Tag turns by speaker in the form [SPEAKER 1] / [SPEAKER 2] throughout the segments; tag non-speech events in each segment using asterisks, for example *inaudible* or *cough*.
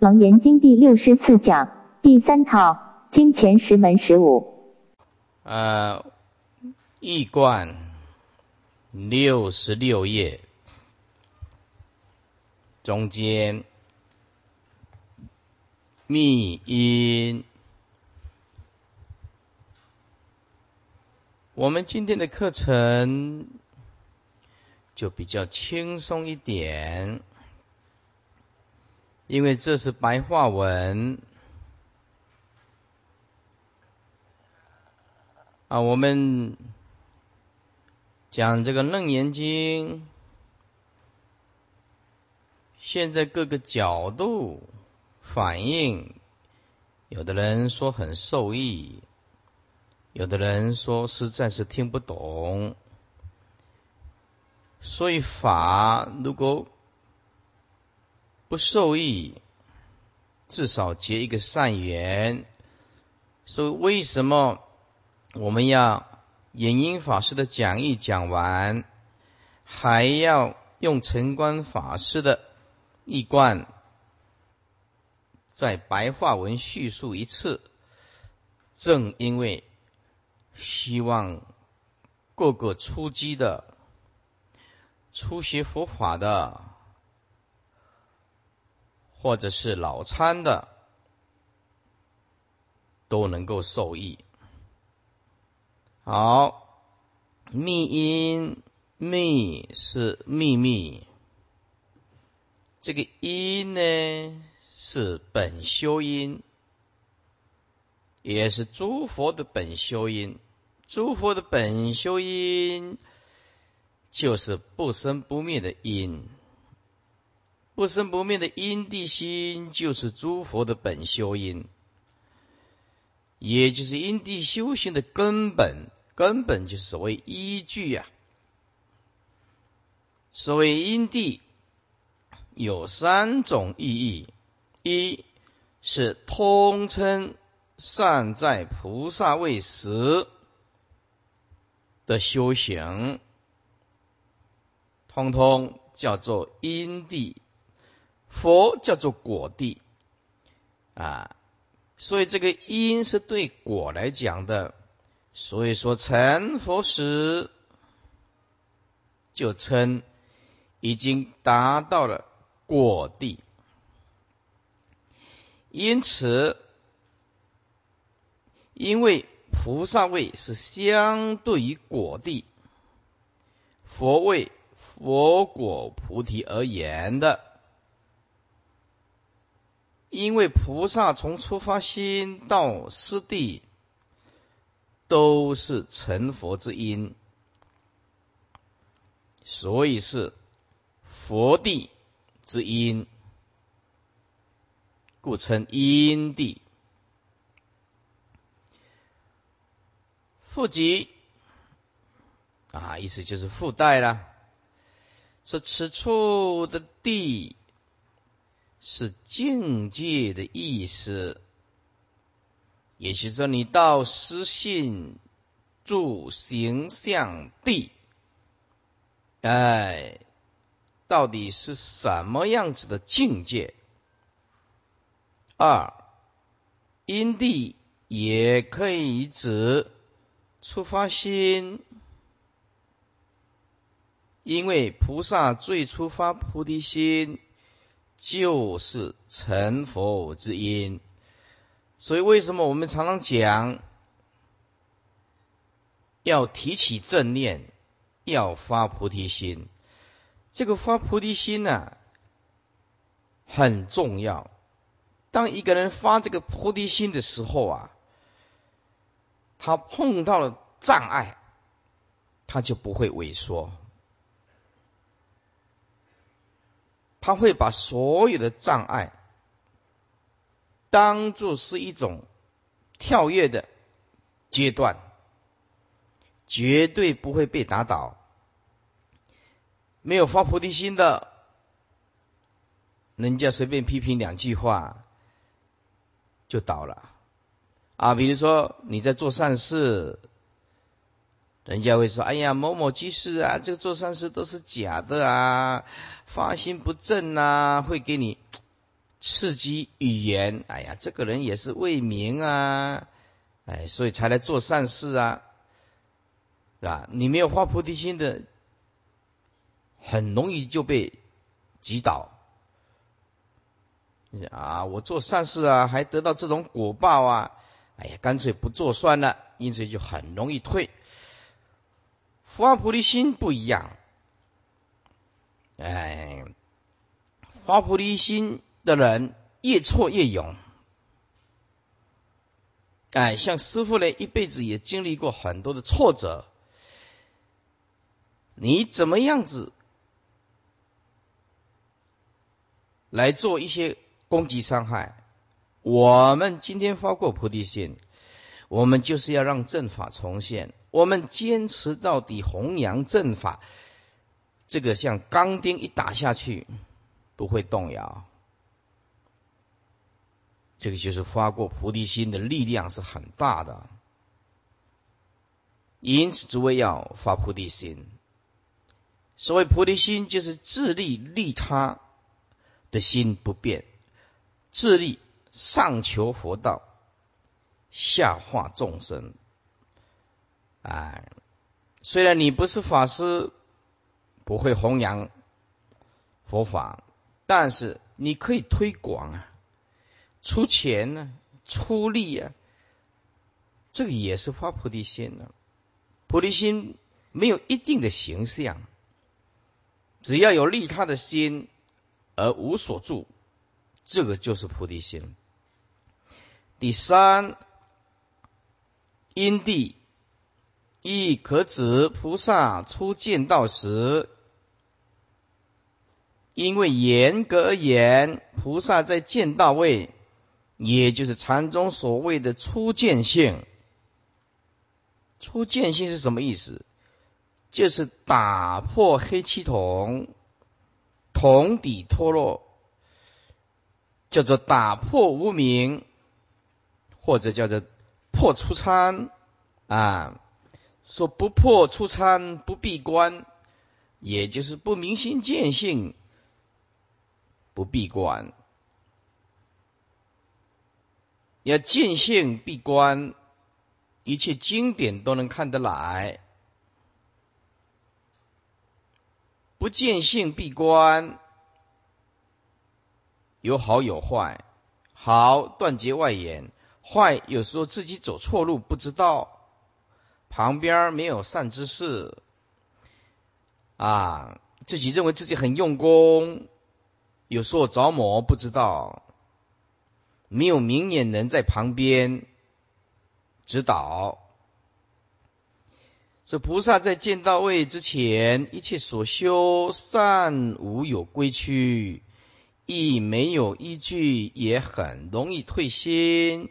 [SPEAKER 1] 楞严经第六十四讲第三套金钱十门十五。
[SPEAKER 2] 呃，易观六十六页中间密音。我们今天的课程就比较轻松一点。因为这是白话文啊，我们讲这个《楞严经》，现在各个角度反映，有的人说很受益，有的人说实在是听不懂，所以法如果。不受益，至少结一个善缘。所以，为什么我们要演音法师的讲义讲完，还要用陈观法师的一贯在白话文叙述一次？正因为希望各个初机的、初学佛法的。或者是老参的都能够受益。好，密音密是秘密，这个因呢是本修音，也是诸佛的本修音。诸佛的本修音就是不生不灭的因。不生不灭的因地心，就是诸佛的本修因，也就是因地修行的根本。根本就是所谓依据呀。所谓因地有三种意义：一是通称善在菩萨位时的修行，通通叫做因地。佛叫做果地啊，所以这个因是对果来讲的，所以说成佛时就称已经达到了果地，因此因为菩萨位是相对于果地，佛位佛果菩提而言的。因为菩萨从出发心到师地，都是成佛之因，所以是佛地之因，故称因地。附集啊，意思就是附带啦，说此处的地。是境界的意思，也就是说，你到失信住形象地，哎，到底是什么样子的境界？二因地也可以指出发心，因为菩萨最初发菩提心。就是成佛之因，所以为什么我们常常讲要提起正念，要发菩提心？这个发菩提心呢很重要。当一个人发这个菩提心的时候啊，他碰到了障碍，他就不会萎缩。他会把所有的障碍当做是一种跳跃的阶段，绝对不会被打倒。没有发菩提心的，人家随便批评两句话就倒了啊！比如说你在做善事。人家会说：“哎呀，某某居士啊，这个做善事都是假的啊，发心不正啊，会给你刺激语言，哎呀，这个人也是为民啊，哎，所以才来做善事啊，是吧？你没有发菩提心的，很容易就被击倒。啊，我做善事啊，还得到这种果报啊，哎呀，干脆不做算了，因此就很容易退。发菩提心不一样，哎，发菩提心的人越挫越勇，哎，像师傅呢，一辈子也经历过很多的挫折，你怎么样子来做一些攻击伤害？我们今天发过菩提心，我们就是要让正法重现。我们坚持到底，弘扬正法，这个像钢钉一打下去不会动摇，这个就是发过菩提心的力量是很大的。因此，诸位要发菩提心。所谓菩提心，就是自利利他的心不变，自利上求佛道，下化众生。哎，虽然你不是法师，不会弘扬佛法，但是你可以推广啊，出钱呢，出力啊，这个也是发菩提心的。菩提心没有一定的形象，只要有利他的心而无所住，这个就是菩提心。第三，因地。亦可指菩萨初见道时，因为严格而言，菩萨在见道位，也就是禅宗所谓的初见性。初见性是什么意思？就是打破黑气筒，桶底脱落，叫做打破无明，或者叫做破初参啊。说不破出参不闭关，也就是不明心见性，不闭关。要见性闭关，一切经典都能看得来。不见性闭关，有好有坏。好断绝外缘，坏有时候自己走错路不知道。旁边没有善知识，啊，自己认为自己很用功，有时候着魔不知道，没有明眼人在旁边指导。这菩萨在见到位之前，一切所修善无有归去，亦没有依据，也很容易退心。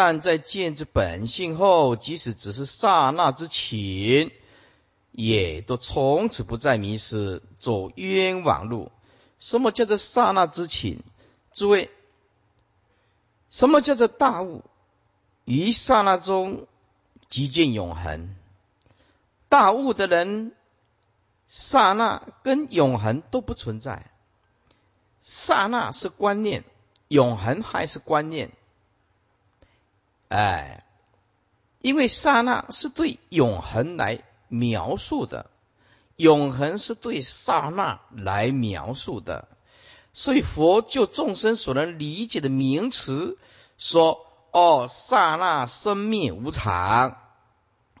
[SPEAKER 2] 但在见之本性后，即使只是刹那之情，也都从此不再迷失，走冤枉路。什么叫做刹那之情？诸位，什么叫做大悟？于刹那中即见永恒。大悟的人，刹那跟永恒都不存在。刹那是观念，永恒还是观念？哎，因为刹那是对永恒来描述的，永恒是对刹那来描述的，所以佛就众生所能理解的名词说：“哦，刹那生灭无常，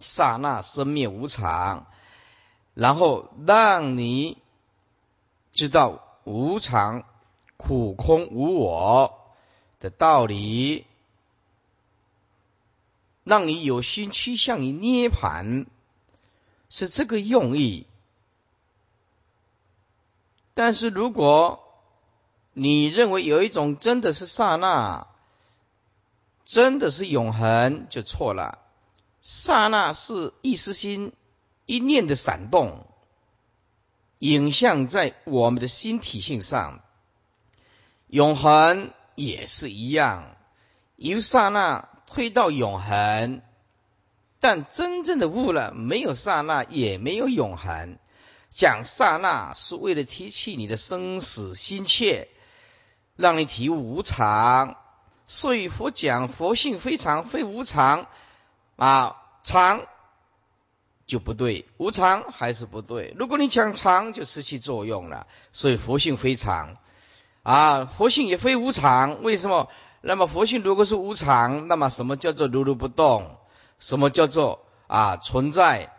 [SPEAKER 2] 刹那生灭无常。”然后让你知道无常、苦、空、无我的道理。让你有心趋向于涅盘，是这个用意。但是如果你认为有一种真的是刹那，真的是永恒，就错了。刹那是一时心一念的闪动，影像在我们的心体性上。永恒也是一样，由刹那。推到永恒，但真正的悟了，没有刹那，也没有永恒。讲刹那是为了提起你的生死心切，让你体悟无常。所以佛讲佛性非常非无常啊，常就不对，无常还是不对。如果你讲常，就失去作用了。所以佛性非常啊，佛性也非无常。为什么？那么佛性如果是无常，那么什么叫做如如不动？什么叫做啊存在？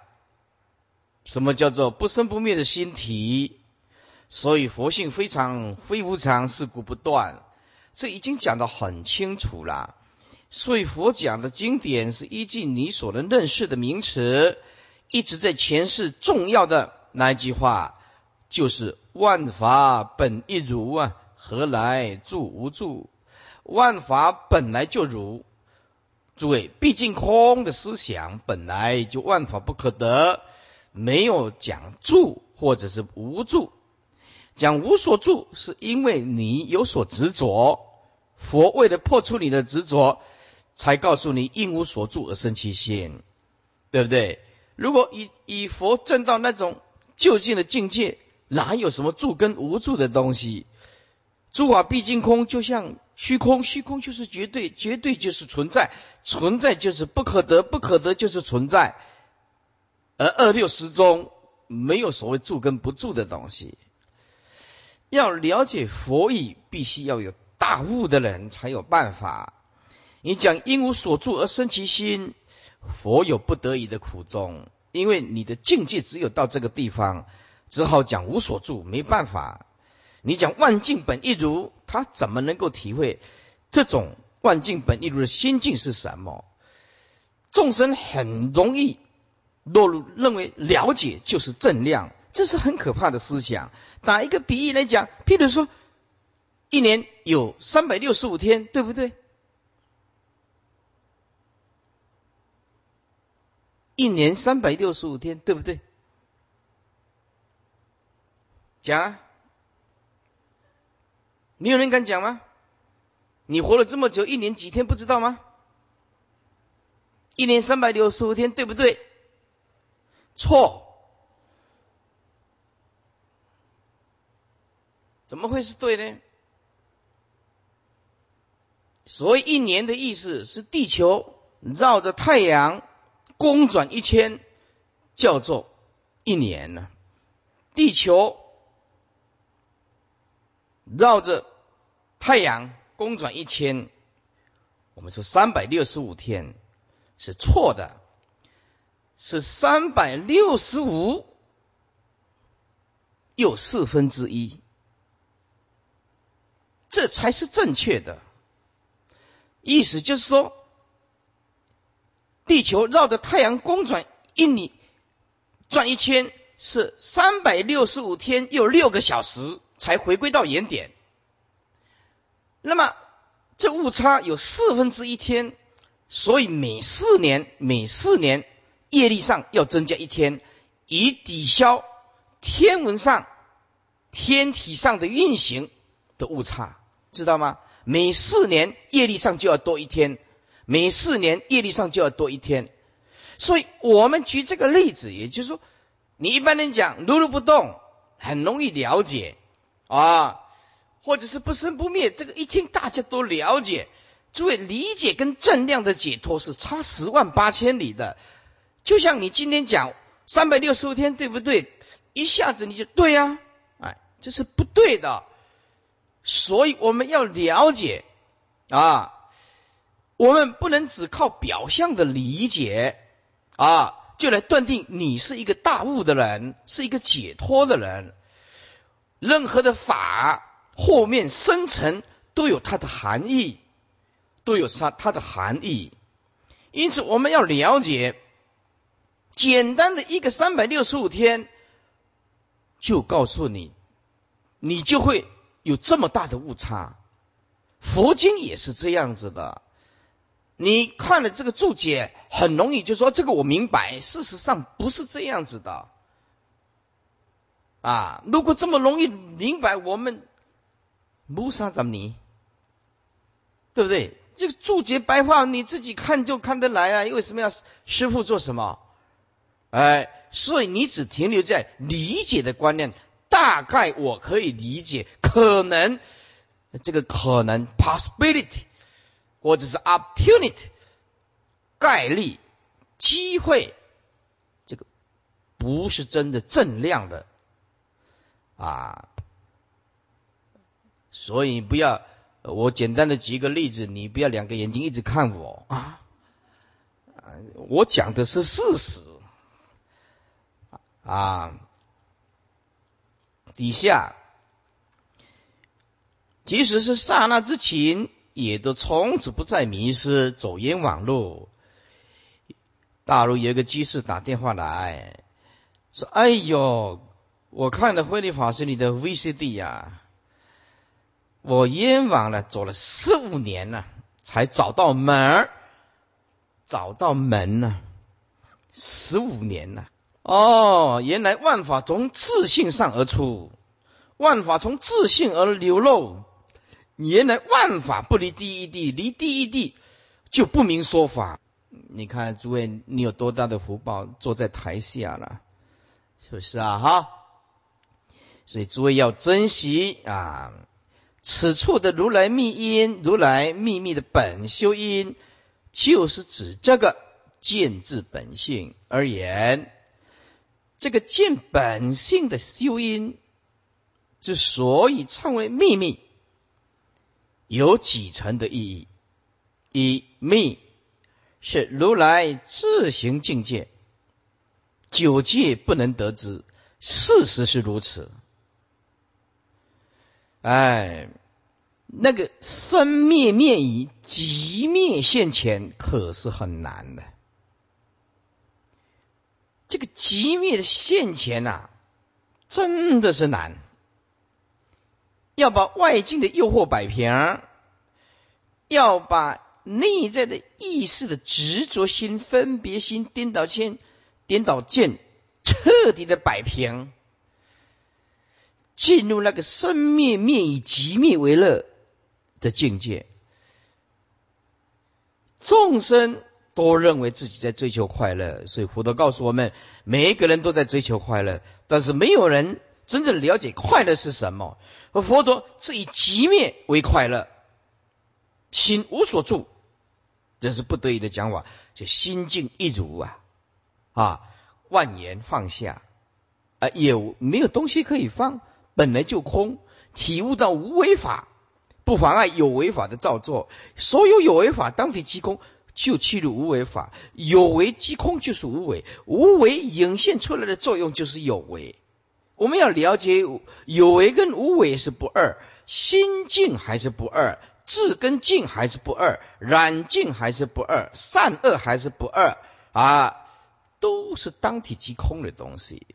[SPEAKER 2] 什么叫做不生不灭的心体？所以佛性非常非无常，是故不断。这已经讲得很清楚了。所以佛讲的经典是依据你所能认识的名词，一直在诠释重要的那一句话，就是万法本一如啊，何来住无住？万法本来就如。诸位，毕竟空的思想本来就万法不可得。没有讲住或者是无住，讲无所住，是因为你有所执着。佛为了破除你的执着，才告诉你应无所住而生其心，对不对？如果以以佛证到那种究竟的境界，哪有什么住跟无住的东西？诸法毕竟空，就像虚空，虚空就是绝对，绝对就是存在，存在就是不可得，不可得就是存在。而二六十中没有所谓住跟不住的东西。要了解佛意，必须要有大悟的人才有办法。你讲因无所住而生其心，佛有不得已的苦衷，因为你的境界只有到这个地方，只好讲无所住，没办法。你讲万境本一如，他怎么能够体会这种万境本一如的心境是什么？众生很容易。落入认为了解就是正量，这是很可怕的思想。打一个比喻来讲，譬如说，一年有三百六十五天，对不对？一年三百六十五天，对不对？讲啊！你有人敢讲吗？你活了这么久，一年几天不知道吗？一年三百六十五天，对不对？错，怎么会是对呢？所谓一年的意思是地球绕着太阳公转一圈，叫做一年呢。地球绕着太阳公转一圈，我们说三百六十五天是错的。是三百六十五又四分之一，这才是正确的。意思就是说，地球绕着太阳公转一里转一圈是三百六十五天又六个小时才回归到原点。那么这误差有四分之一天，所以每四年每四年。业力上要增加一天，以抵消天文上、天体上的运行的误差，知道吗？每四年业力上就要多一天，每四年业力上就要多一天。所以我们举这个例子，也就是说，你一般人讲如如不动，很容易了解啊，或者是不生不灭，这个一听大家都了解。诸位理解跟正量的解脱是差十万八千里的。就像你今天讲三百六十五天，对不对？一下子你就对呀，哎，这是不对的。所以我们要了解啊，我们不能只靠表象的理解啊，就来断定你是一个大悟的人，是一个解脱的人。任何的法后面深层都有它的含义，都有它它的含义。因此，我们要了解。简单的一个三百六十五天，就告诉你，你就会有这么大的误差。佛经也是这样子的，你看了这个注解，很容易就说这个我明白。事实上不是这样子的。啊，如果这么容易明白，我们菩萨怎么你？对不对？这个注解白话你自己看就看得来啊，为什么要师傅做什么？哎，所以你只停留在理解的观念，大概我可以理解，可能这个可能 possibility 或者是 opportunity 概率机会，这个不是真的正量的啊。所以不要，我简单的举一个例子，你不要两个眼睛一直看我啊。我讲的是事实啊。底下，即使是刹那之情，也都从此不再迷失，走冤枉路。大陆有一个居士打电话来说：“哎呦，我看了慧律法师你的 VCD 呀。”我冤枉了，走了十五年了，才找到门儿，找到门了，十五年了。哦，原来万法从自信上而出，万法从自信而流露。原来万法不离第一地，离第一地就不明说法。你看，诸位，你有多大的福报，坐在台下了，是不是啊？哈，所以诸位要珍惜啊。此处的如来密因，如来秘密的本修因，就是指这个见自本性而言。这个见本性的修因，之所以称为秘密，有几层的意义：一密是如来自行境界，九界不能得知，事实是如此。哎，那个生灭灭已，即灭现前，可是很难的。这个即灭的现前呐，真的是难。要把外境的诱惑摆平，要把内在的意识的执着心、分别心、颠倒心、颠倒见彻底的摆平。进入那个生灭灭以极灭为乐的境界，众生都认为自己在追求快乐，所以佛陀告诉我们，每一个人都在追求快乐，但是没有人真正了解快乐是什么。而佛陀是以极灭为快乐，心无所住，这是不得已的讲法，就心静一如啊啊，万言放下啊，也没有东西可以放。本来就空，体悟到无为法，不妨碍有为法的造作。所有有为法当体即空，就去入无为法。有为即空就是无为，无为涌现出来的作用就是有为。我们要了解有为跟无为是不二，心静还是不二，智跟静还是不二，染净还是不二，善恶还是不二啊，都是当体即空的东西。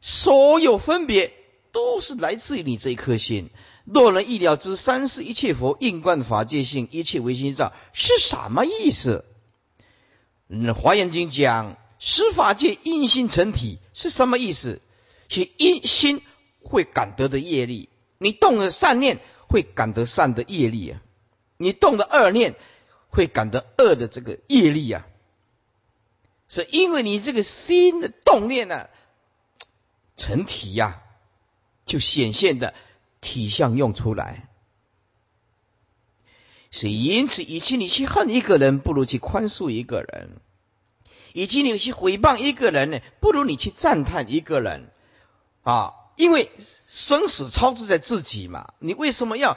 [SPEAKER 2] 所有分别。都是来自于你这一颗心。若能意了之三世一切佛应观法界性，一切唯心造是什么意思？嗯，华严经讲十法界因心成体是什么意思？是因心会感得的业力。你动了善念，会感得善的业力啊；你动了恶念，会感得恶的这个业力啊。是因为你这个心的动念呢，成体呀。就显现的体相用出来，所以因此，与其你去恨一个人，不如去宽恕一个人；以及你去诽谤一个人呢，不如你去赞叹一个人啊！因为生死超自在自己嘛，你为什么要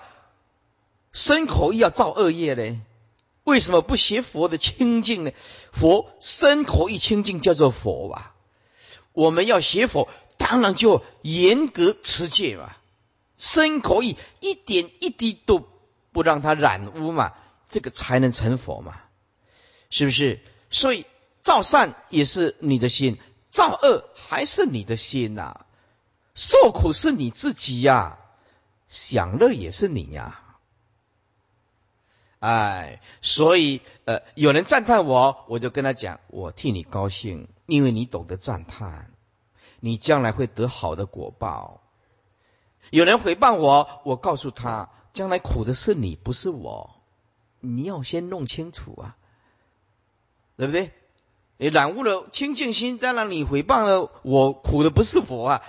[SPEAKER 2] 身口意要造恶业呢？为什么不学佛的清净呢？佛身口意清净叫做佛吧？我们要学佛。当然就严格持戒嘛，身口意一点一滴都不让它染污嘛，这个才能成佛嘛，是不是？所以造善也是你的心，造恶还是你的心呐？受苦是你自己呀，享乐也是你呀。哎，所以呃，有人赞叹我，我就跟他讲，我替你高兴，因为你懂得赞叹。你将来会得好的果报。有人诽谤我，我告诉他，将来苦的是你，不是我。你要先弄清楚啊，对不对？你染污了清净心，当然你诽谤了我，苦的不是我啊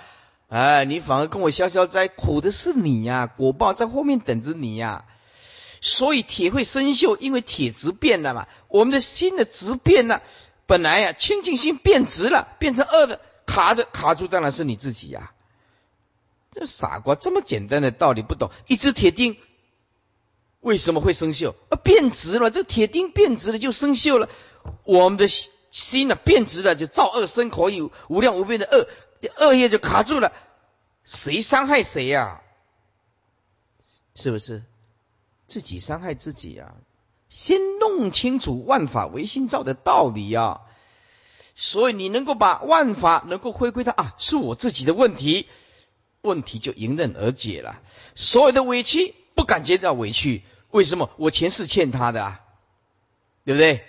[SPEAKER 2] 哎，你反而跟我消消灾，苦的是你呀，果报在后面等着你呀。所以铁会生锈，因为铁质变了嘛。我们的心的质变了，本来呀清净心变直了，变成恶的，卡的卡住，当然是你自己呀。这傻瓜，这么简单的道理不懂。一只铁钉为什么会生锈？啊，变直了，这铁钉变直了就生锈了。我们的心呢变直了，就造恶生可以无量无边的恶，恶业就卡住了。谁伤害谁呀？是不是自己伤害自己呀？先弄清楚万法唯心造的道理呀。所以你能够把万法能够回归到啊，是我自己的问题。问题就迎刃而解了。所有的委屈不感觉到委屈，为什么？我前世欠他的啊，对不对？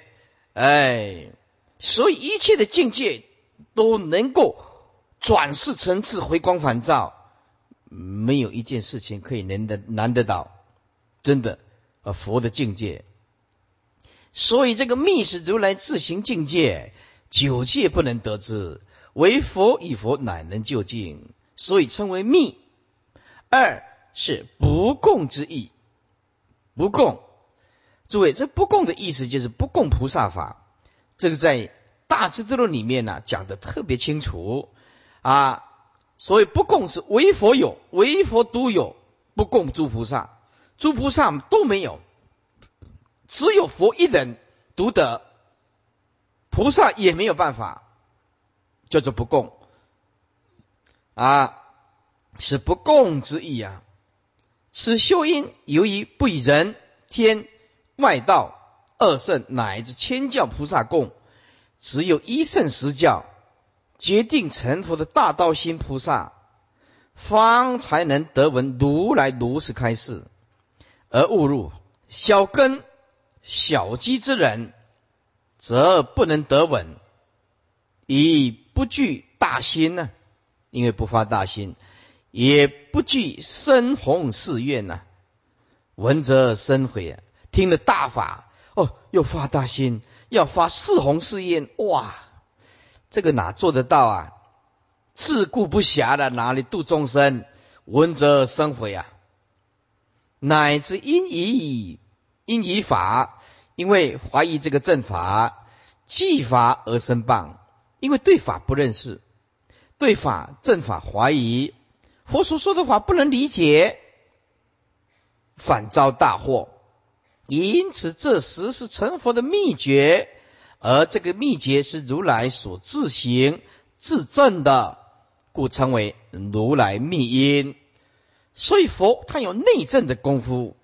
[SPEAKER 2] 哎，所以一切的境界都能够转世成智，回光返照，没有一件事情可以难得难得到，真的啊，佛的境界。所以这个密是如来自行境界，九界不能得知，唯佛与佛乃能究竟。所以称为密。二是不共之意，不共。诸位，这不共的意思就是不共菩萨法。这个在大智度论里面呢讲的特别清楚啊。所以不共是唯佛有，唯佛独有，不共诸菩萨，诸菩萨都没有，只有佛一人独得，菩萨也没有办法，叫做不共。啊，是不共之意啊！此修因由于不以人天外道二圣乃至千教菩萨共，只有一圣十教决定成佛的大道心菩萨，方才能得闻如来如是开示，而误入小根小机之人，则不能得稳，以不具大心呢。因为不发大心，也不具深宏誓愿呐，闻则生悔啊！听了大法哦，又发大心，要发四宏誓愿，哇，这个哪做得到啊？自顾不暇的，哪里度众生？闻则生悔啊！乃至因以因以法，因为怀疑这个正法，继法而生谤，因为对法不认识。对法正法怀疑，佛所说的法不能理解，反遭大祸。因此，这时是成佛的秘诀，而这个秘诀是如来所自行自证的，故称为如来密因。所以，佛他有内证的功夫。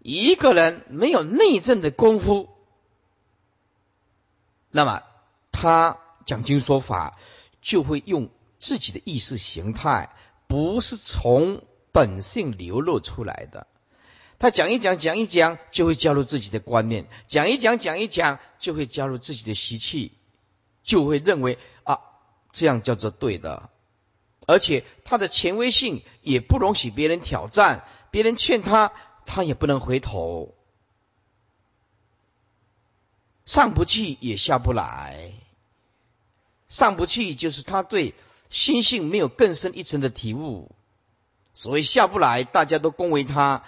[SPEAKER 2] 一个人没有内证的功夫，那么他讲经说法就会用。自己的意识形态不是从本性流露出来的，他讲一讲讲一讲就会加入自己的观念，讲一讲讲一讲就会加入自己的习气，就会认为啊这样叫做对的，而且他的权威性也不容许别人挑战，别人劝他他也不能回头，上不去也下不来，上不去就是他对。心性没有更深一层的体悟，所以下不来，大家都恭维他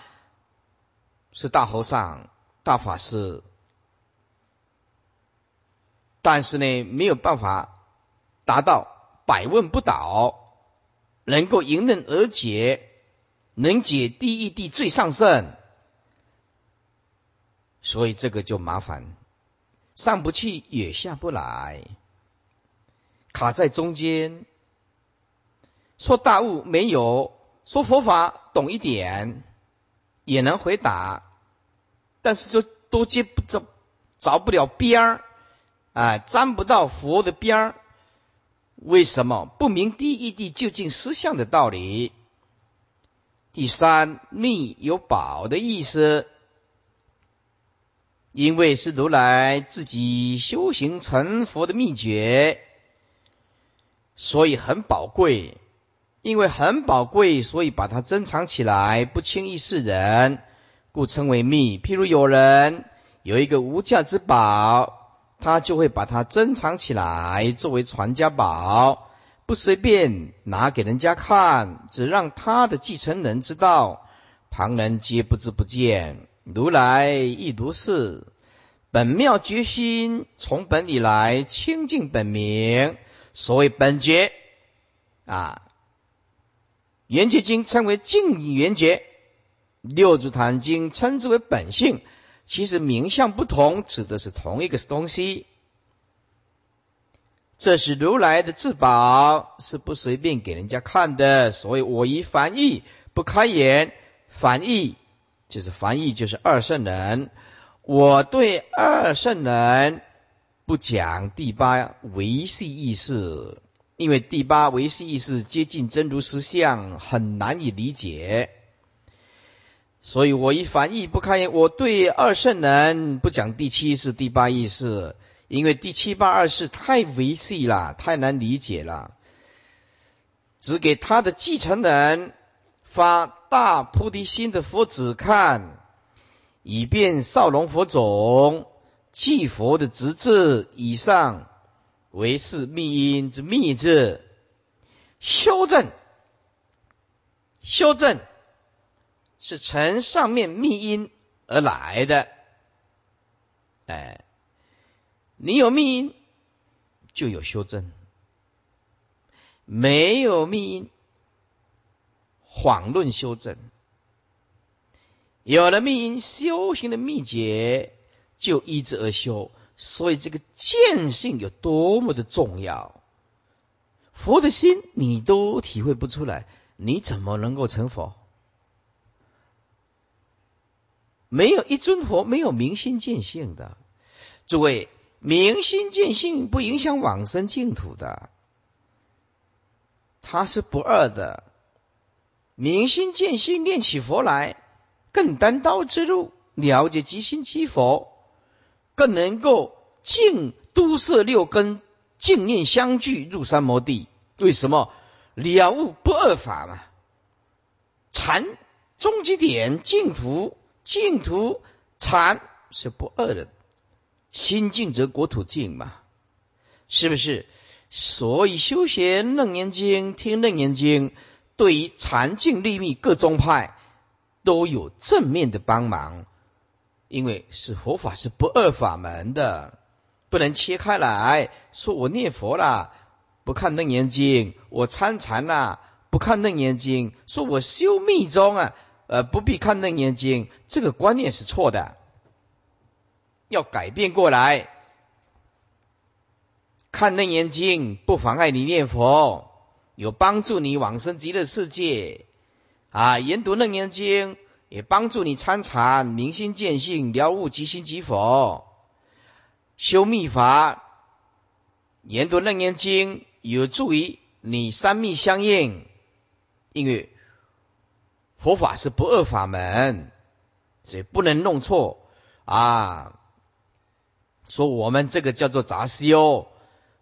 [SPEAKER 2] 是大和尚、大法师，但是呢，没有办法达到百问不倒，能够迎刃而解，能解第一地最上圣，所以这个就麻烦，上不去也下不来，卡在中间。说大悟没有，说佛法懂一点，也能回答，但是就都接不着，着不了边儿，啊，沾不到佛的边儿。为什么不明第一地究竟实相的道理？第三，密有宝的意思，因为是如来自己修行成佛的秘诀，所以很宝贵。因为很宝贵，所以把它珍藏起来，不轻易示人，故称为秘。譬如有人有一个无价之宝，他就会把它珍藏起来，作为传家宝，不随便拿给人家看，只让他的继承人知道，旁人皆不知不见。如来亦如是。本妙决心从本以来清净本名，所谓本觉啊，圆觉经称为净圆觉，六祖坛经称之为本性。其实名相不同，指的是同一个东西。这是如来的至宝，是不随便给人家看的。所以我以翻译不开眼，翻译就是翻译就是二圣人。我对二圣人不讲第八维系意识，因为第八维系意识接近真如实相，很难以理解。所以我一翻译不开眼，我对二圣人不讲第七是、第八意识，因为第七八二世太维系了，太难理解了。只给他的继承人发大菩提心的佛子看。以便少龙佛种继佛的直至以上为是密因之密字，修正修正是从上面密因而来的。哎，你有密因就有修正，没有密因谎论修正。有了密因修行的秘诀，就依之而修。所以这个见性有多么的重要，佛的心你都体会不出来，你怎么能够成佛？没有一尊佛没有明心见性的，诸位，明心见性不影响往生净土的，它是不二的。明心见性，念起佛来。更单刀之路，了解即心即佛，更能够净都摄六根，净念相聚入三摩地。为什么了悟不二法嘛？禅终极点净土，净土禅是不二的，心净则国土净嘛，是不是？所以修学楞严经，听楞严经，对于禅净立密各宗派。都有正面的帮忙，因为是佛法是不二法门的，不能切开来说。我念佛啦，不看楞严经；我参禅啦，不看楞严经。说我修密宗啊，呃，不必看楞严经。这个观念是错的，要改变过来。看楞严经不妨碍你念佛，有帮助你往生极乐世界。啊，研读楞严经也帮助你参禅、明心见性、了悟即心即佛。修密法，研读楞严经有助于你三密相应，因为佛法是不二法门，所以不能弄错啊。说我们这个叫做杂修，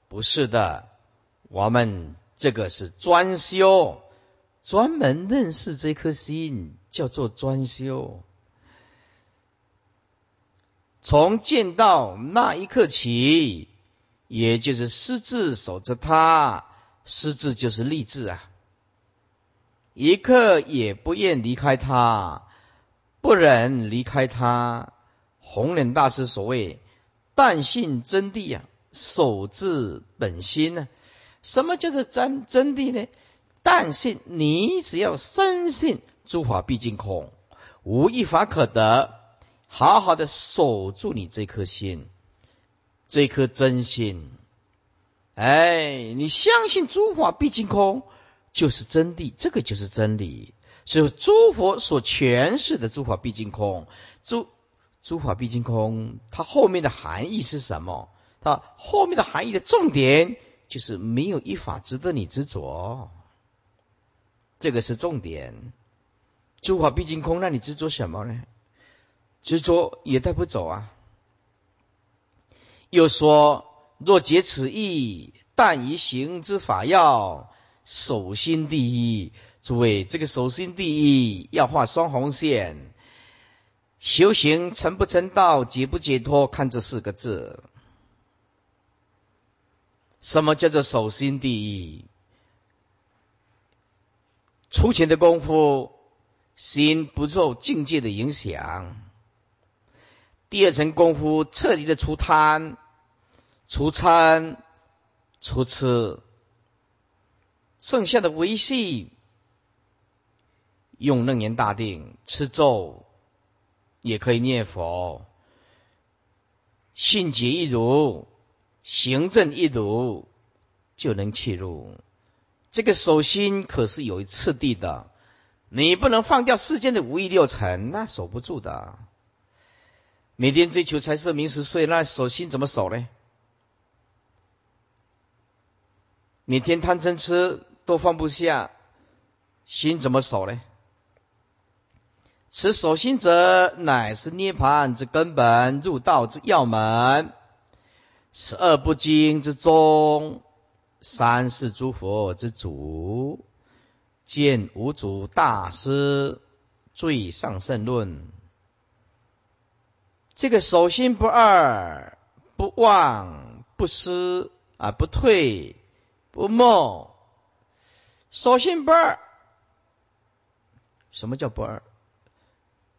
[SPEAKER 2] 不是的，我们这个是专修。专门认识这颗心，叫做专修。从见到那一刻起，也就是私自守着它，私自就是立志啊，一刻也不愿离开它，不忍离开它。弘忍大师所谓“但信真谛”啊，守自本心呢？什么叫做真真谛呢？但是你只要深信诸法毕竟空，无一法可得，好好的守住你这颗心，这颗真心。哎，你相信诸法毕竟空就是真谛，这个就是真理，是诸佛所诠释的诸法毕竟空。诸诸法毕竟空，它后面的含义是什么？它后面的含义的重点就是没有一法值得你执着。这个是重点，诸法毕竟空，那你执着什么呢？执着也带不走啊。又说：若解此意，但以行之法要，守心第一。诸位，这个守心第一要画双红线。修行成不成道，解不解脱，看这四个字。什么叫做守心第一？出钱的功夫，心不受境界的影响。第二层功夫，彻底的除贪、除嗔、除痴，剩下的维系，用楞严大定吃咒，也可以念佛，信解一如，行正一如，就能切入。这个守心可是有次第的，你不能放掉世间的五欲六尘，那守不住的。每天追求财色名食睡，那守心怎么守呢？每天贪嗔痴都放不下，心怎么守呢？此守心者，乃是涅盘之根本，入道之要门，十二不经之宗。三世诸佛之祖，见五祖大师最上圣论。这个守心不二，不忘不失啊，不退不梦。守心不二，什么叫不二？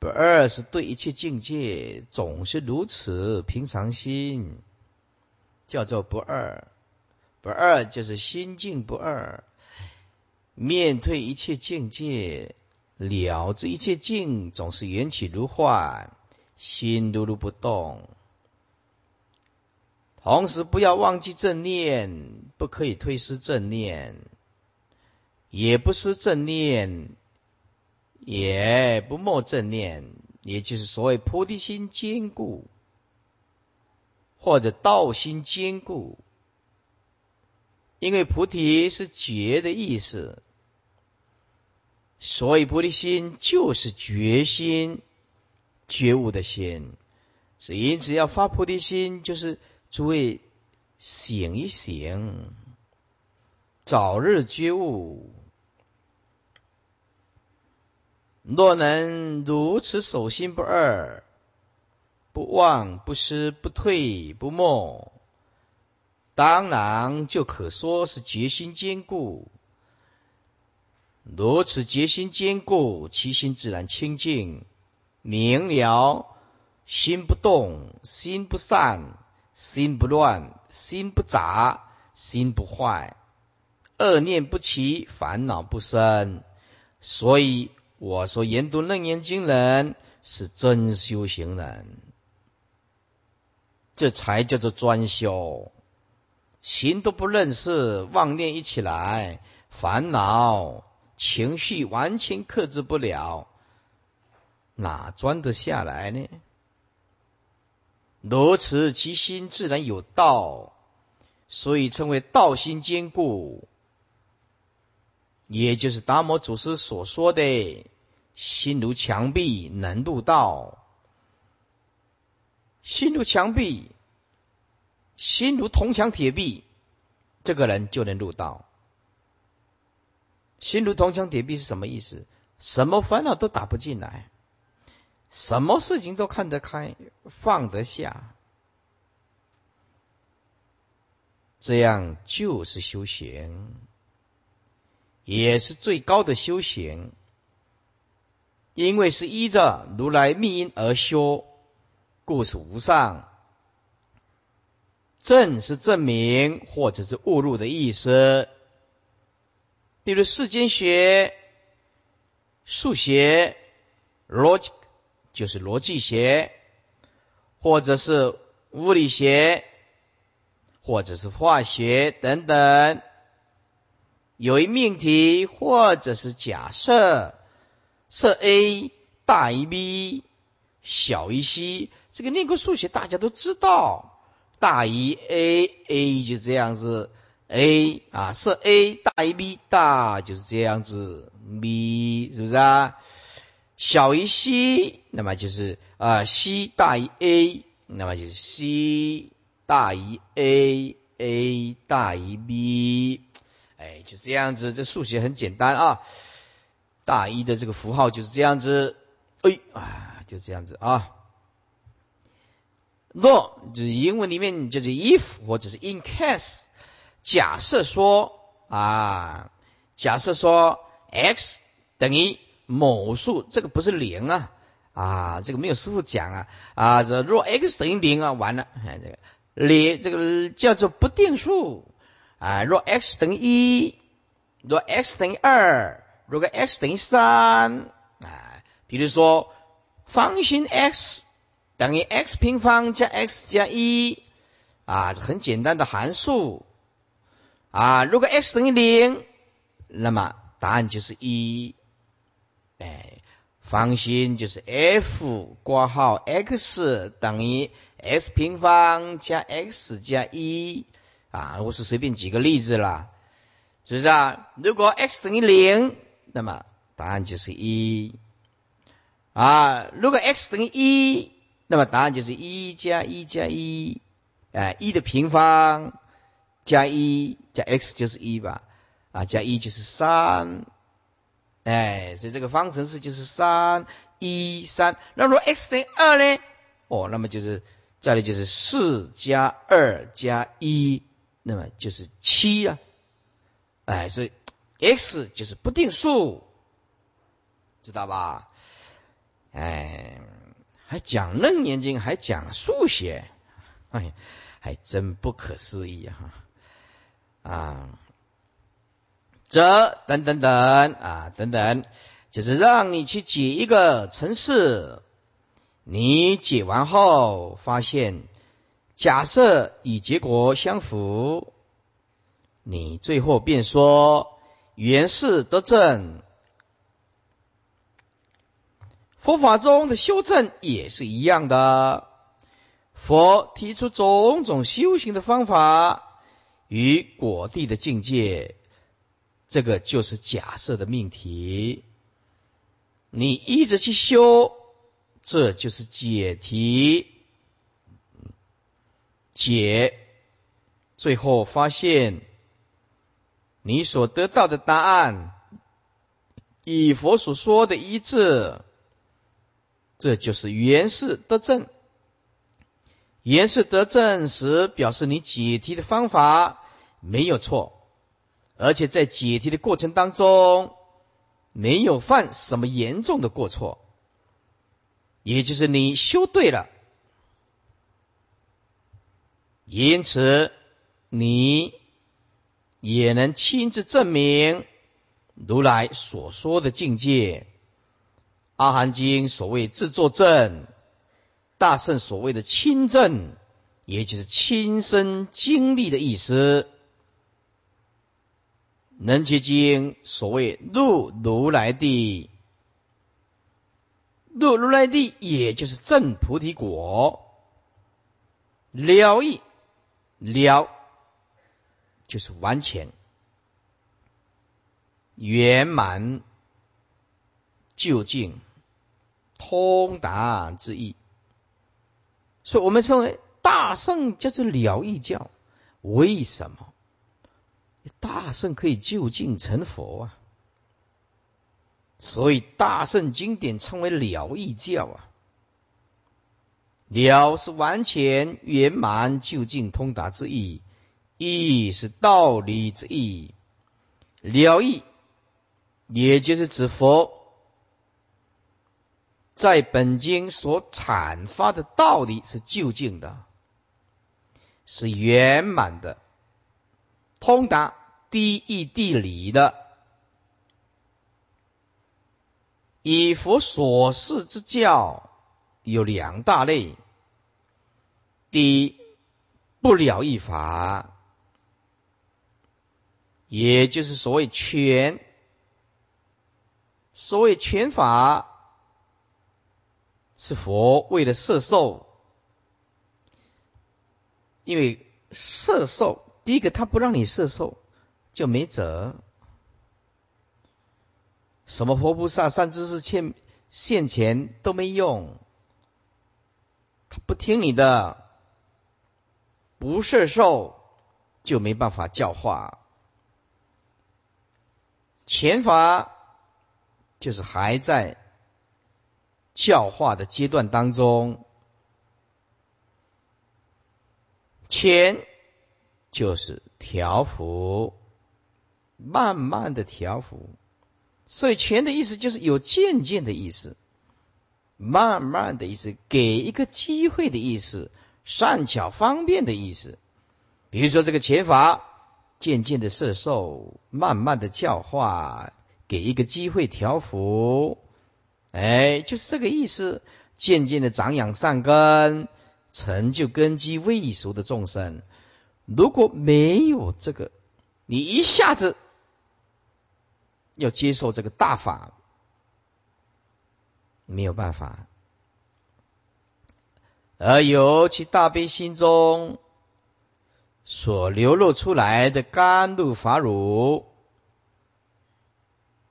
[SPEAKER 2] 不二是对一切境界总是如此平常心，叫做不二。不二就是心境不二，面对一切境界，了知一切境总是缘起如幻，心如如不动。同时不要忘记正念，不可以推失正念，也不失正念，也不没正念，也就是所谓菩提心坚固，或者道心坚固。因为菩提是觉的意思，所以菩提心就是决心、觉悟的心。所以因此要发菩提心，就是诸位醒一醒，早日觉悟。若能如此守心不二，不忘不失不退不没。当然就可说是决心坚固。如此决心坚固，其心自然清净明了，心不动，心不散，心不乱，心不杂，心不坏，恶念不起，烦恼不生。所以我说，研读楞严经人是真修行人，这才叫做专修。心都不认识，妄念一起来，烦恼情绪完全克制不了，哪钻得下来呢？如此，其心自然有道，所以称为道心坚固，也就是达摩祖师所说的“心如墙壁，能入道”。心如墙壁。心如铜墙铁壁，这个人就能入道。心如铜墙铁壁是什么意思？什么烦恼都打不进来，什么事情都看得开，放得下，这样就是修行，也是最高的修行，因为是依着如来密因而修，故是无上。证是证明或者是误入的意思，比如世间学、数学、逻辑就是逻辑学，或者是物理学，或者是化学等等，有一命题或者是假设，设 A 大于 B 小于 C，这个念过数学大家都知道。大于 a，a 就这样子，a 啊设 a 大于 b，大就是这样子，b 是不是啊？小于 c，那么就是啊 c 大于 a，那么就是 c 大于 a，a 大于 b，哎，就这样子，这数学很简单啊。大一的这个符号就是这样子，哎啊，就这样子啊。若就是英文里面就是 if 或者是 in case，假设说啊，假设说 x 等于某数，这个不是零啊啊，这个没有师傅讲啊啊，这若 x 等于零啊，完了，哎，这个零这个叫做不定数啊。若 x 等于一，若 x 等于二，如果 x 等于三啊，比如说方形 x 等于 x 平方加 x 加一啊，很简单的函数啊。如果 x 等于零，那么答案就是一。哎，方形就是 f 括号 x 等于 x 平方加 x 加一啊，我是随便举个例子啦，是不是啊？如果 x 等于零，那么答案就是一啊。如果 x 等于一，那么答案就是一加一加一，哎，一的平方加一加 x 就是一吧？啊，加一就是三。哎，所以这个方程式就是三一三。那如果 x 等于二呢？哦，那么就是这里就是四加二加一，那么就是七啊。哎，所以 x 就是不定数，知道吧？哎，还讲楞严经，还讲数学，哎，还真不可思议哈啊！则等等等啊等等，就是让你去解一个程式，你解完后发现假设与结果相符，你最后便说原是得正。佛法中的修正也是一样的，佛提出种种修行的方法与果地的境界。这个就是假设的命题，你一直去修，这就是解题，解，最后发现你所得到的答案与佛所说的一致，这就是原是得正。原是得正时，表示你解题的方法没有错。而且在解题的过程当中，没有犯什么严重的过错，也就是你修对了，因此你也能亲自证明如来所说的境界。阿含经所谓自作证，大圣所谓的亲证，也就是亲身经历的意思。能结经所谓入如来地，入如来地，也就是正菩提果。了义了，就是完全圆满究竟通达之意。所以我们称为大圣叫做了义教，为什么？大圣可以就近成佛啊，所以大圣经典称为了义教啊。了是完全圆满究竟通达之意，义是道理之意。了义也就是指佛在本经所阐发的道理是究竟的，是圆满的。通达第义地理的，以佛所示之教有两大类。第一，不了义法，也就是所谓全，所谓全法，是佛为了摄受，因为摄受。第一个，他不让你摄受，就没辙。什么佛菩萨、善知识欠现钱都没用，他不听你的，不摄受就没办法教化。前法就是还在教化的阶段当中，前。就是调伏，慢慢的调伏，所以钱的意思就是有渐渐的意思，慢慢的意思，给一个机会的意思，善巧方便的意思。比如说这个前法，渐渐的摄受，慢慢的教化，给一个机会调伏，哎，就是这个意思。渐渐的长养善根，成就根基未熟的众生。如果没有这个，你一下子要接受这个大法，没有办法。而尤其大悲心中所流露出来的甘露法乳，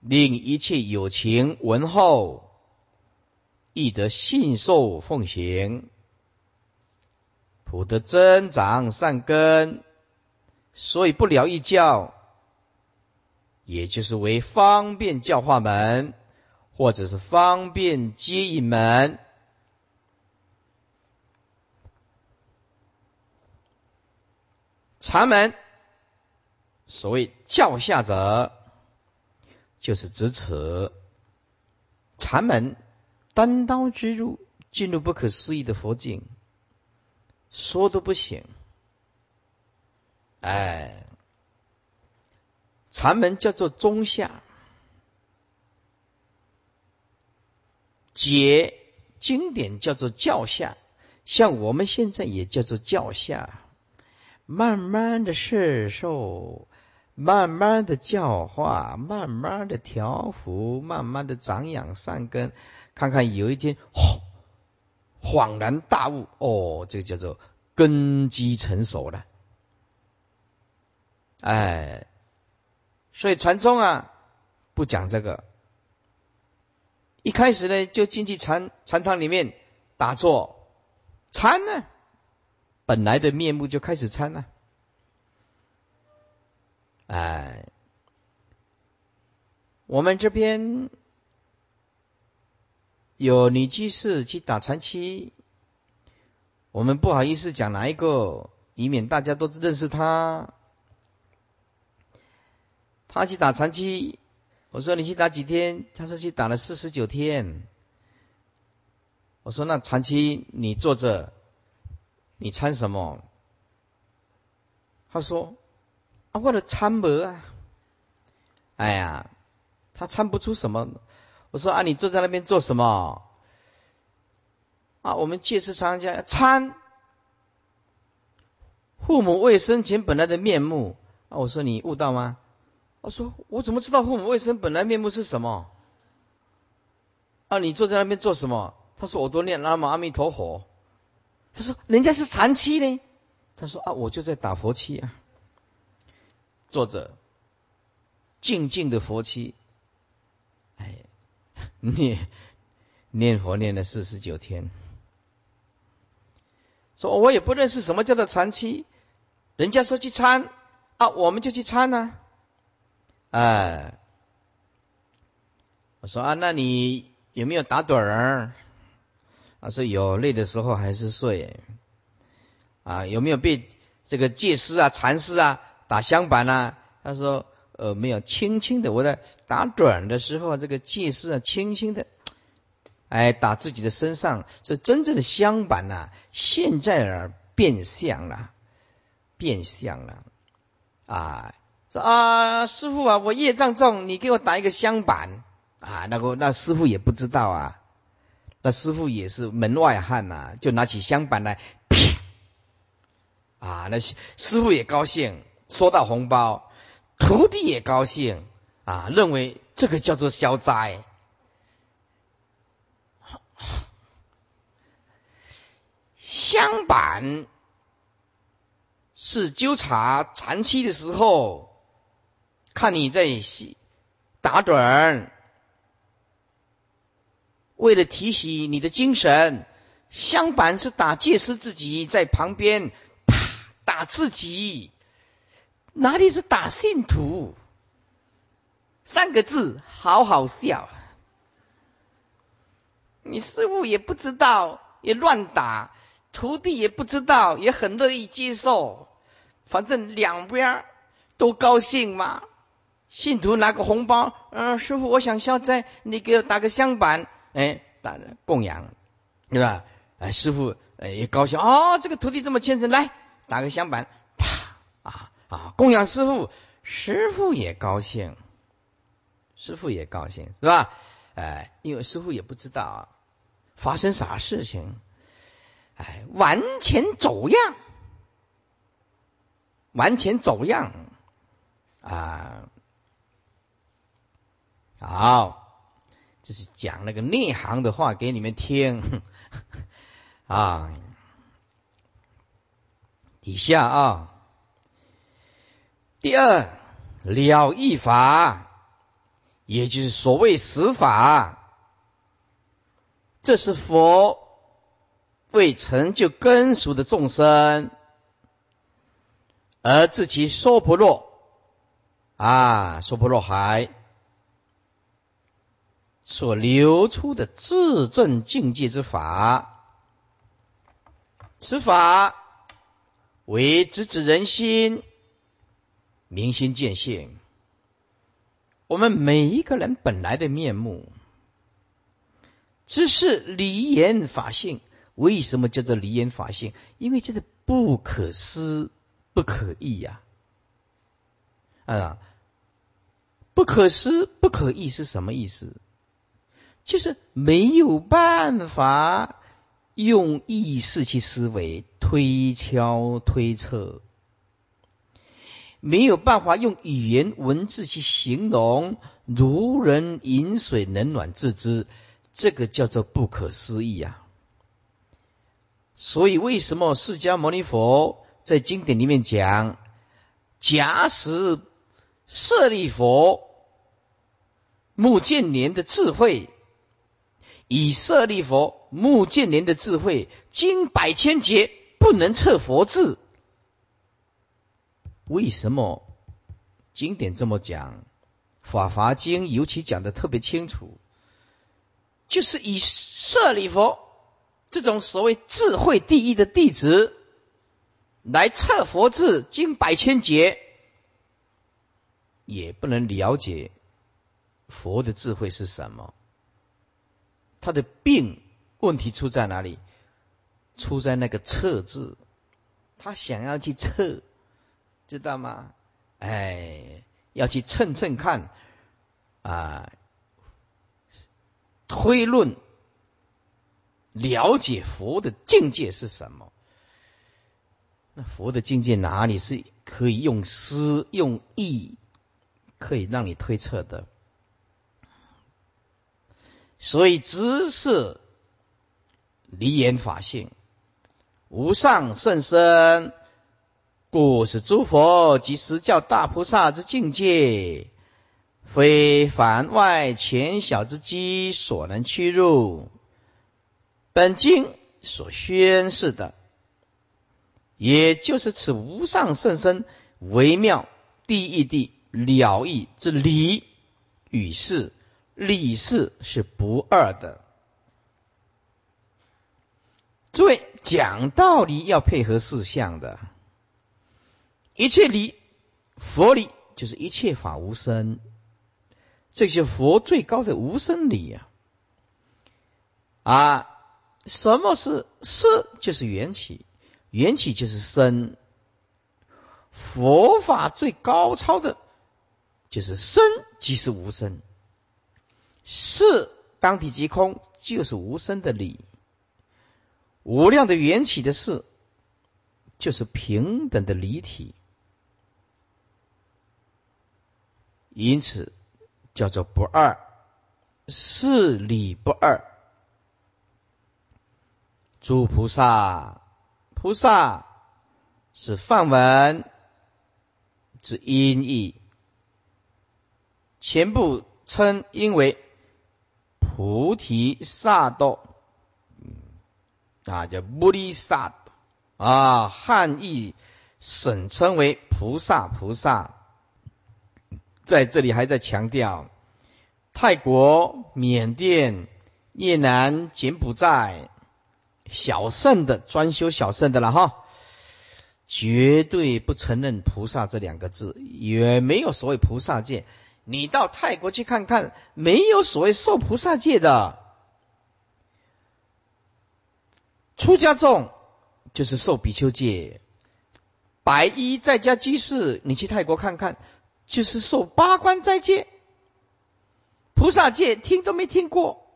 [SPEAKER 2] 令一切有情闻后。亦得信受奉行，普得增长善根，所以不了一教，也就是为方便教化门，或者是方便接引门。禅门，所谓教下者，就是指此禅门。单刀直入，进入不可思议的佛境，说都不行。哎，禅门叫做中下，解经典叫做教下，像我们现在也叫做教下，慢慢的摄受，慢慢的教化，慢慢的调伏，慢慢的长养善根。看看有一天，恍恍然大悟，哦，这个叫做根基成熟了。哎，所以禅宗啊，不讲这个。一开始呢，就进去禅禅堂里面打坐参呢，本来的面目就开始参了。哎，我们这边。有女居士去打禅期，我们不好意思讲哪一个，以免大家都认识他。他去打禅期，我说你去打几天？他说去打了四十九天。我说那长期你坐着，你参什么？他说啊，为了参谋啊。哎呀，他参不出什么。我说啊，你坐在那边做什么？啊，我们戒师常讲参父母未生前本来的面目啊。我说你悟到吗？我说我怎么知道父母未生本来面目是什么？啊，你坐在那边做什么？他说我都念南无阿弥陀佛。他说人家是禅期呢。他说啊，我就在打佛七啊，作者静静的佛七。哎。*laughs* 念念佛念了四十九天，说我也不认识什么叫做禅期，人家说去参啊，我们就去参呢。哎，我说啊，那你有没有打盹儿？他说有，累的时候还是睡。啊，有没有被这个戒师啊、禅师啊打香板呢？他说。呃，没有，轻轻的，我在打盹的时候，这个戒师啊，轻轻的，哎，打自己的身上，是真正的香板呐，现在而变相了，变相了，啊，说啊，师傅啊，我业障重，你给我打一个香板啊，那个那师傅也不知道啊，那师傅也是门外汉呐，就拿起香板来，啊，那师傅也高兴，收到红包。徒弟也高兴啊，认为这个叫做消灾。香板是纠察长期的时候，看你在打盹，为了提起你的精神，香板是打戒师自己在旁边啪打自己。哪里是打信徒？三个字，好好笑。你师傅也不知道，也乱打；徒弟也不知道，也很乐意接受。反正两边都高兴嘛。信徒拿个红包，嗯，师傅，我想消灾，你给我打个香板，哎，打供养，对吧？哎，师傅，哎，也高兴，哦，这个徒弟这么虔诚，来打个香板，啪，啊啊，供养师傅，师傅也高兴，师傅也高兴，是吧？哎，因为师傅也不知道啊，发生啥事情，哎，完全走样，完全走样，啊。好，这是讲那个内行的话给你们听 *laughs* 啊。底下啊，第二了义法，也就是所谓实法，这是佛为成就根熟的众生而自其娑婆若啊，娑婆若海。所流出的自证境界之法，此法为直指人心、明心见性。我们每一个人本来的面目，只是离言法性。为什么叫做离言法性？因为这是不可思、不可议呀！啊，不可思、不可议是什么意思？就是没有办法用意识去思维、推敲、推测，没有办法用语言文字去形容，如人饮水，冷暖自知，这个叫做不可思议啊！所以，为什么释迦牟尼佛在经典里面讲，假使舍利佛目犍连的智慧？以舍利佛目犍连的智慧，经百千劫不能测佛智。为什么经典这么讲？《法华经》尤其讲的特别清楚，就是以舍利佛这种所谓智慧第一的弟子来测佛智，经百千劫也不能了解佛的智慧是什么。他的病问题出在哪里？出在那个测字，他想要去测，知道吗？哎，要去称称看啊，推论了解佛的境界是什么？那佛的境界哪里是可以用思用意可以让你推测的？所以，知是离言法性，无上甚深，故是诸佛及十教大菩萨之境界，非凡外浅小之机所能屈入。本经所宣示的，也就是此无上甚深微妙第一地了义之理与事。理事是不二的，诸位讲道理要配合事项的，一切理佛理就是一切法无生，这些佛最高的无生理啊。啊，什么是是？就是缘起，缘起就是生。佛法最高超的，就是生即是无生。是当体即空，就是无声的理；无量的缘起的事，就是平等的离体。因此叫做不二，是理不二。诸菩萨，菩萨是梵文之音译，全部称因为。菩提萨埵，啊，叫菩提萨埵啊，汉译省称为菩萨菩萨。在这里还在强调，泰国、缅甸、越南、柬埔寨小圣的专修小圣的了哈，绝对不承认菩萨这两个字，也没有所谓菩萨界。你到泰国去看看，没有所谓受菩萨戒的。出家众就是受比丘戒，白衣在家居士，你去泰国看看，就是受八关斋戒。菩萨戒听都没听过，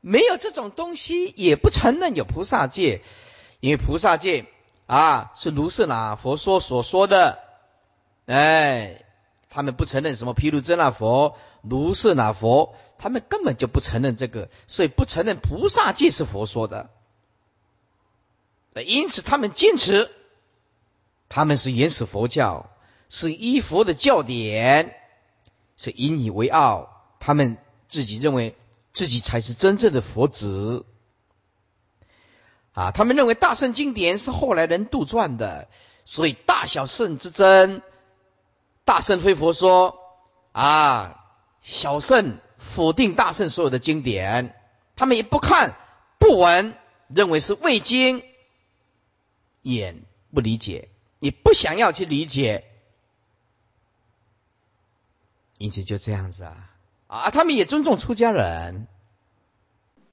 [SPEAKER 2] 没有这种东西，也不承认有菩萨戒，因为菩萨戒。啊，是卢舍那佛说所说的，哎，他们不承认什么毗卢遮那佛、卢舍那佛，他们根本就不承认这个，所以不承认菩萨戒是佛说的。因此他们坚持，他们是原始佛教，是依佛的教典，是引以为傲，他们自己认为自己才是真正的佛子。啊，他们认为大圣经典是后来人杜撰的，所以大小圣之争，大圣非佛说啊，小圣否定大圣所有的经典，他们也不看不闻，认为是未经，眼不理解，也不想要去理解，因此就这样子啊。啊，他们也尊重出家人